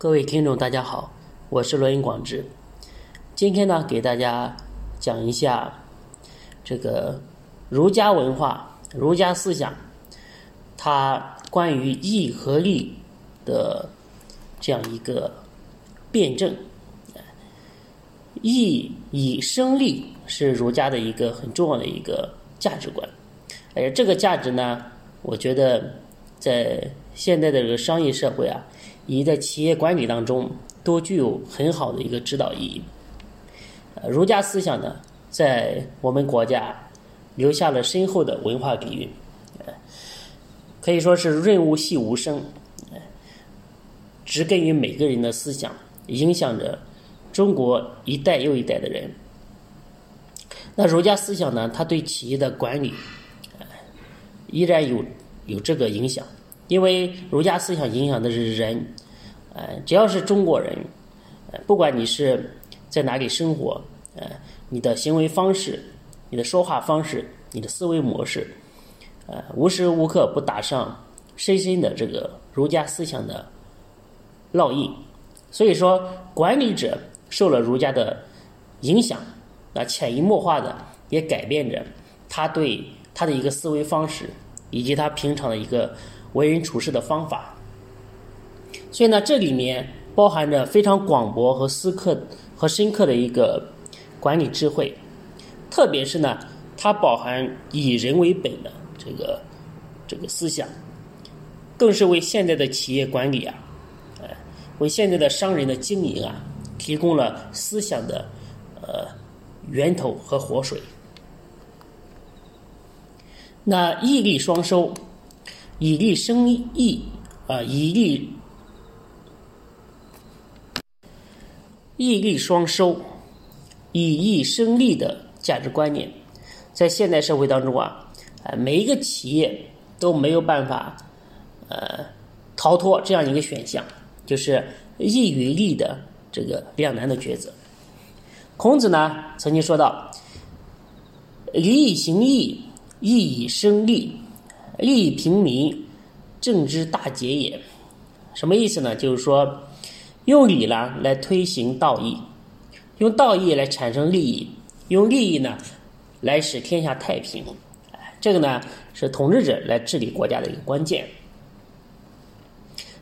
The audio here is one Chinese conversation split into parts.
各位听众，大家好，我是罗云广志。今天呢，给大家讲一下这个儒家文化、儒家思想，它关于义和利的这样一个辩证。义以生利是儒家的一个很重要的一个价值观，而这个价值呢，我觉得在现在的这个商业社会啊。以在企业管理当中都具有很好的一个指导意义。儒家思想呢，在我们国家留下了深厚的文化底蕴，可以说是润物细无声，植根于每个人的思想，影响着中国一代又一代的人。那儒家思想呢，它对企业的管理依然有有这个影响。因为儒家思想影响的是人，呃，只要是中国人，呃，不管你是在哪里生活，呃，你的行为方式、你的说话方式、你的思维模式，呃，无时无刻不打上深深的这个儒家思想的烙印。所以说，管理者受了儒家的影响，那潜移默化的也改变着他对他的一个思维方式，以及他平常的一个。为人处事的方法，所以呢，这里面包含着非常广博和深刻和深刻的一个管理智慧，特别是呢，它包含以人为本的这个这个思想，更是为现在的企业管理啊，呃，为现在的商人的经营啊，提供了思想的呃源头和活水。那毅力双收。以利生义啊，以利义利双收，以义生利的价值观念，在现代社会当中啊，啊，每一个企业都没有办法呃逃脱这样一个选项，就是义与利的这个两难的抉择。孔子呢曾经说到：“礼以行义，义以生利。”利益平民，政之大节也。什么意思呢？就是说，用礼呢来推行道义，用道义来产生利益，用利益呢来使天下太平。这个呢是统治者来治理国家的一个关键。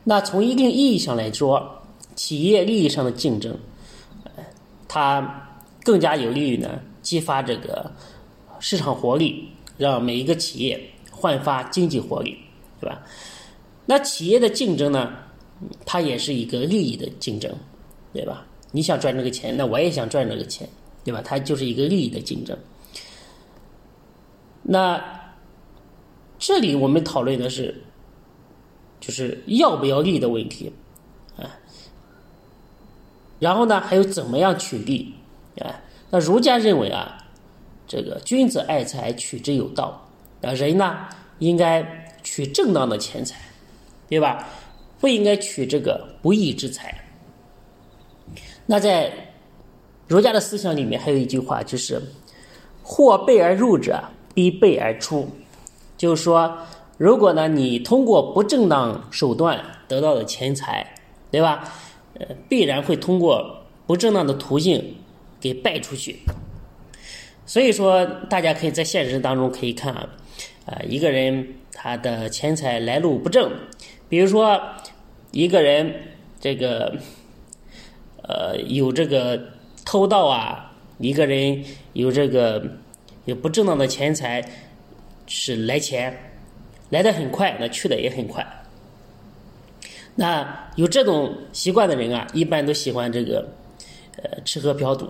那从一定意义上来说，企业利益上的竞争，它更加有利于呢激发这个市场活力，让每一个企业。焕发经济活力，对吧？那企业的竞争呢？它也是一个利益的竞争，对吧？你想赚这个钱，那我也想赚这个钱，对吧？它就是一个利益的竞争。那这里我们讨论的是，就是要不要利的问题啊。然后呢，还有怎么样取利啊？那儒家认为啊，这个君子爱财，取之有道。啊，人呢应该取正当的钱财，对吧？不应该取这个不义之财。那在儒家的思想里面，还有一句话，就是“或备而入者，必备而出”。就是说，如果呢你通过不正当手段得到的钱财，对吧？呃，必然会通过不正当的途径给败出去。所以说，大家可以在现实当中可以看啊。啊，一个人他的钱财来路不正，比如说一个人这个呃有这个偷盗啊，一个人有这个有不正当的钱财是来钱来的很快，那去的也很快。那有这种习惯的人啊，一般都喜欢这个呃吃喝嫖赌，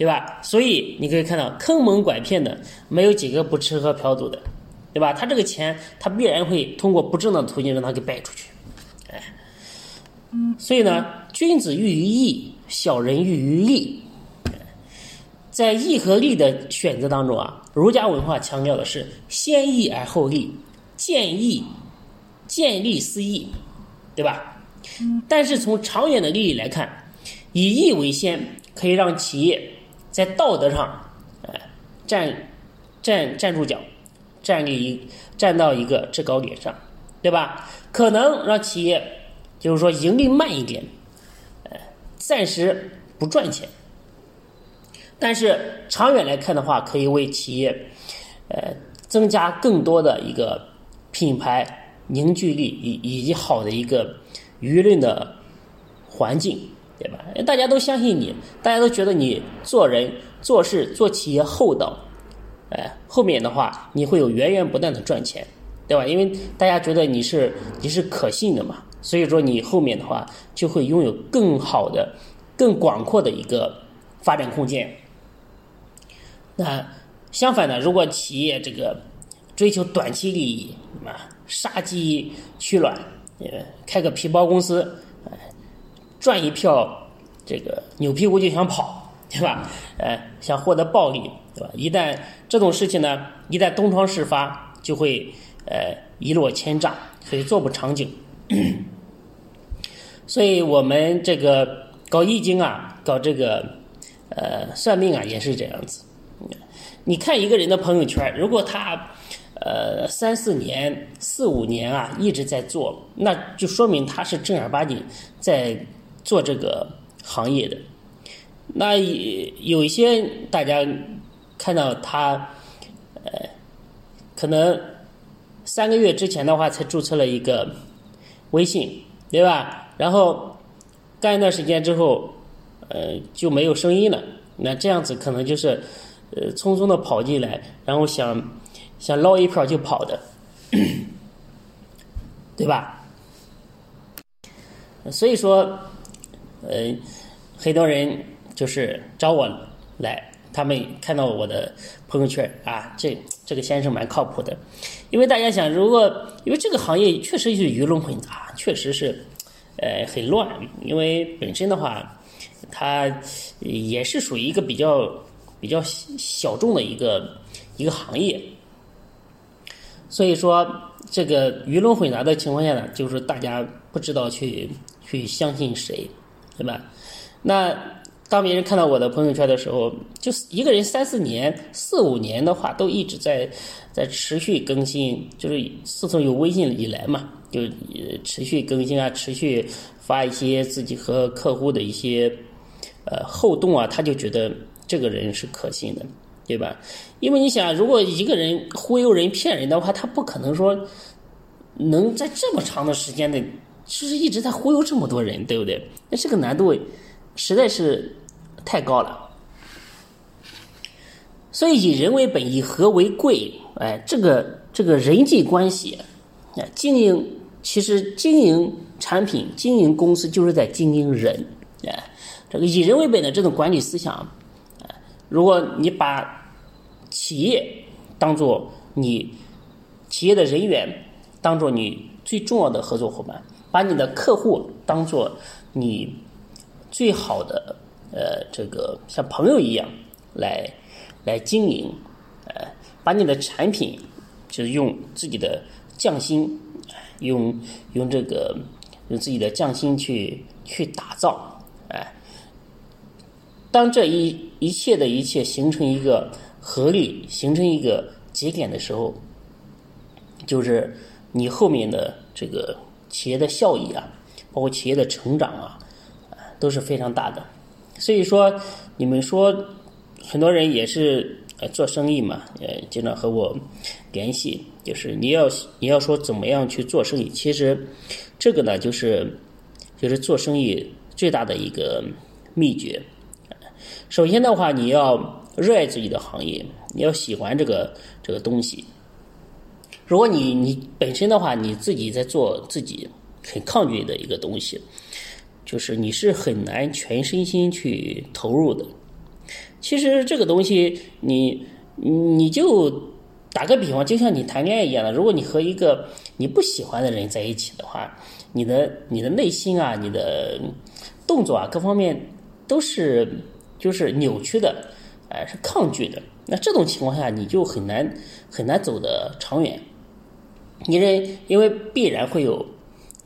对吧？所以你可以看到坑蒙拐骗的没有几个不吃喝嫖赌的。对吧？他这个钱，他必然会通过不正当途径让他给败出去，哎，所以呢，君子喻于义，小人喻于利。在义和利的选择当中啊，儒家文化强调的是先义而后利，见义见利思义，对吧？但是从长远的利益来看，以义为先，可以让企业在道德上，哎，站站站住脚。站立一站到一个制高点上，对吧？可能让企业就是说盈利慢一点，呃暂时不赚钱，但是长远来看的话，可以为企业呃增加更多的一个品牌凝聚力以以及好的一个舆论的环境，对吧？大家都相信你，大家都觉得你做人做事做企业厚道，哎，后面的话你会有源源不断的赚钱，对吧？因为大家觉得你是你是可信的嘛。所以说，你后面的话就会拥有更好的、更广阔的一个发展空间。那相反呢，如果企业这个追求短期利益啊，杀鸡取卵，呃，开个皮包公司，赚一票这个牛屁股就想跑，对吧？呃，想获得暴利，对吧？一旦这种事情呢，一旦东窗事发，就会呃一落千丈，所以做不长久。所以我们这个搞易经啊，搞这个呃算命啊，也是这样子。你看一个人的朋友圈，如果他呃三四年、四五年啊一直在做，那就说明他是正儿八经在做这个行业的。那有一些大家看到他呃可能三个月之前的话才注册了一个。微信，对吧？然后干一段时间之后，呃，就没有声音了。那这样子可能就是，呃，匆匆的跑进来，然后想想捞一票就跑的，对吧？所以说，呃，很多人就是找我来。他们看到我的朋友圈啊，这这个先生蛮靠谱的，因为大家想，如果因为这个行业确实是鱼龙混杂，确实是呃很乱，因为本身的话，它也是属于一个比较比较小众的一个一个行业，所以说这个鱼龙混杂的情况下呢，就是大家不知道去去相信谁，对吧？那。当别人看到我的朋友圈的时候，就是一个人三四年、四五年的话，都一直在在持续更新，就是自从有微信以来嘛，就持续更新啊，持续发一些自己和客户的一些呃互动啊，他就觉得这个人是可信的，对吧？因为你想，如果一个人忽悠人、骗人的话，他不可能说能在这么长的时间内，就是一直在忽悠这么多人，对不对？那这个难度实在是。太高了，所以以人为本，以和为贵。哎，这个这个人际关系，啊，经营其实经营产品、经营公司就是在经营人。哎，这个以人为本的这种管理思想，哎，如果你把企业当做你企业的人员，当做你最重要的合作伙伴，把你的客户当做你最好的。呃，这个像朋友一样来来经营，呃，把你的产品就是用自己的匠心，用用这个用自己的匠心去去打造，哎，当这一一切的一切形成一个合力，形成一个节点的时候，就是你后面的这个企业的效益啊，包括企业的成长啊，都是非常大的。所以说，你们说很多人也是呃做生意嘛，呃经常和我联系，就是你要你要说怎么样去做生意，其实这个呢就是就是做生意最大的一个秘诀。首先的话，你要热爱自己的行业，你要喜欢这个这个东西。如果你你本身的话，你自己在做自己很抗拒的一个东西。就是你是很难全身心去投入的。其实这个东西，你你就打个比方，就像你谈恋爱一样的。如果你和一个你不喜欢的人在一起的话，你的你的内心啊，你的动作啊，各方面都是就是扭曲的，哎，是抗拒的。那这种情况下，你就很难很难走得长远。你这因为必然会有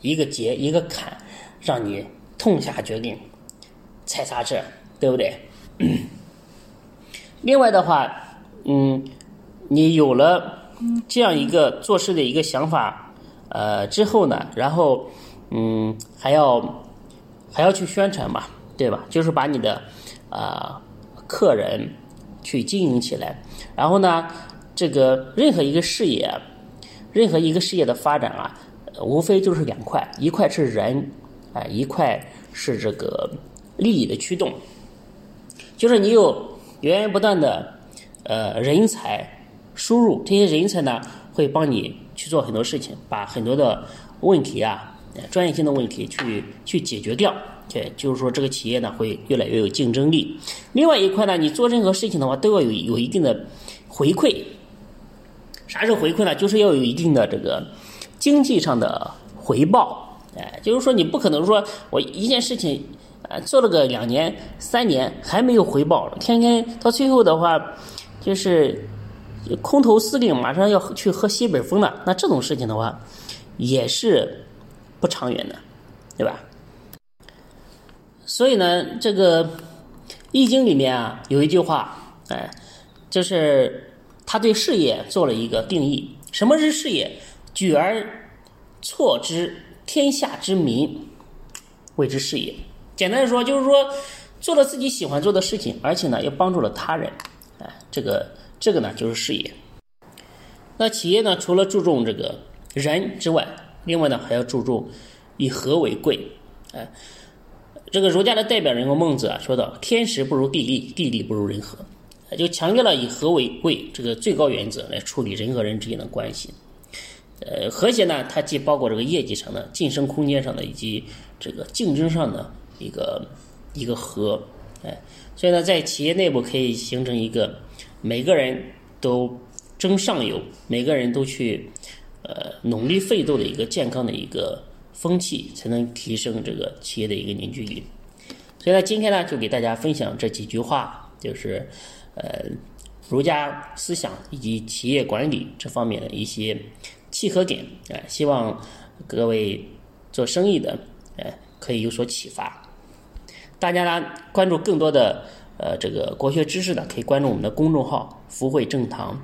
一个结一个坎，让你。痛下决定，踩刹车，对不对？另外的话，嗯，你有了这样一个做事的一个想法，呃，之后呢，然后，嗯，还要还要去宣传嘛，对吧？就是把你的啊客人去经营起来，然后呢，这个任何一个事业，任何一个事业的发展啊，无非就是两块，一块是人，啊，一块是这个利益的驱动，就是你有源源不断的呃人才输入，这些人才呢会帮你去做很多事情，把很多的问题啊。专业性的问题去去解决掉，对，就是说这个企业呢会越来越有竞争力。另外一块呢，你做任何事情的话都要有有一定的回馈。啥是回馈呢？就是要有一定的这个经济上的回报。哎，就是说你不可能说我一件事情啊做了个两年三年还没有回报，天天到最后的话就是空头司令马上要去喝西北风了。那这种事情的话也是。不长远的，对吧？所以呢，这个《易经》里面啊有一句话，哎，就是他对事业做了一个定义：什么是事业？举而错之，天下之民谓之事业。简单的说，就是说做了自己喜欢做的事情，而且呢又帮助了他人，哎，这个这个呢就是事业。那企业呢，除了注重这个人之外，另外呢，还要注重以和为贵，哎，这个儒家的代表人物孟子啊，说到天时不如地利，地利不如人和，就强调了以和为贵这个最高原则来处理人和人之间的关系。呃，和谐呢，它既包括这个业绩上的、晋升空间上的，以及这个竞争上的一个一个和，哎，所以呢，在企业内部可以形成一个每个人都争上游，每个人都去。呃，努力奋斗的一个健康的一个风气，才能提升这个企业的一个凝聚力。所以呢，今天呢，就给大家分享这几句话，就是呃，儒家思想以及企业管理这方面的一些契合点。呃，希望各位做生意的，呃，可以有所启发。大家呢，关注更多的呃这个国学知识呢，可以关注我们的公众号“福慧正堂”。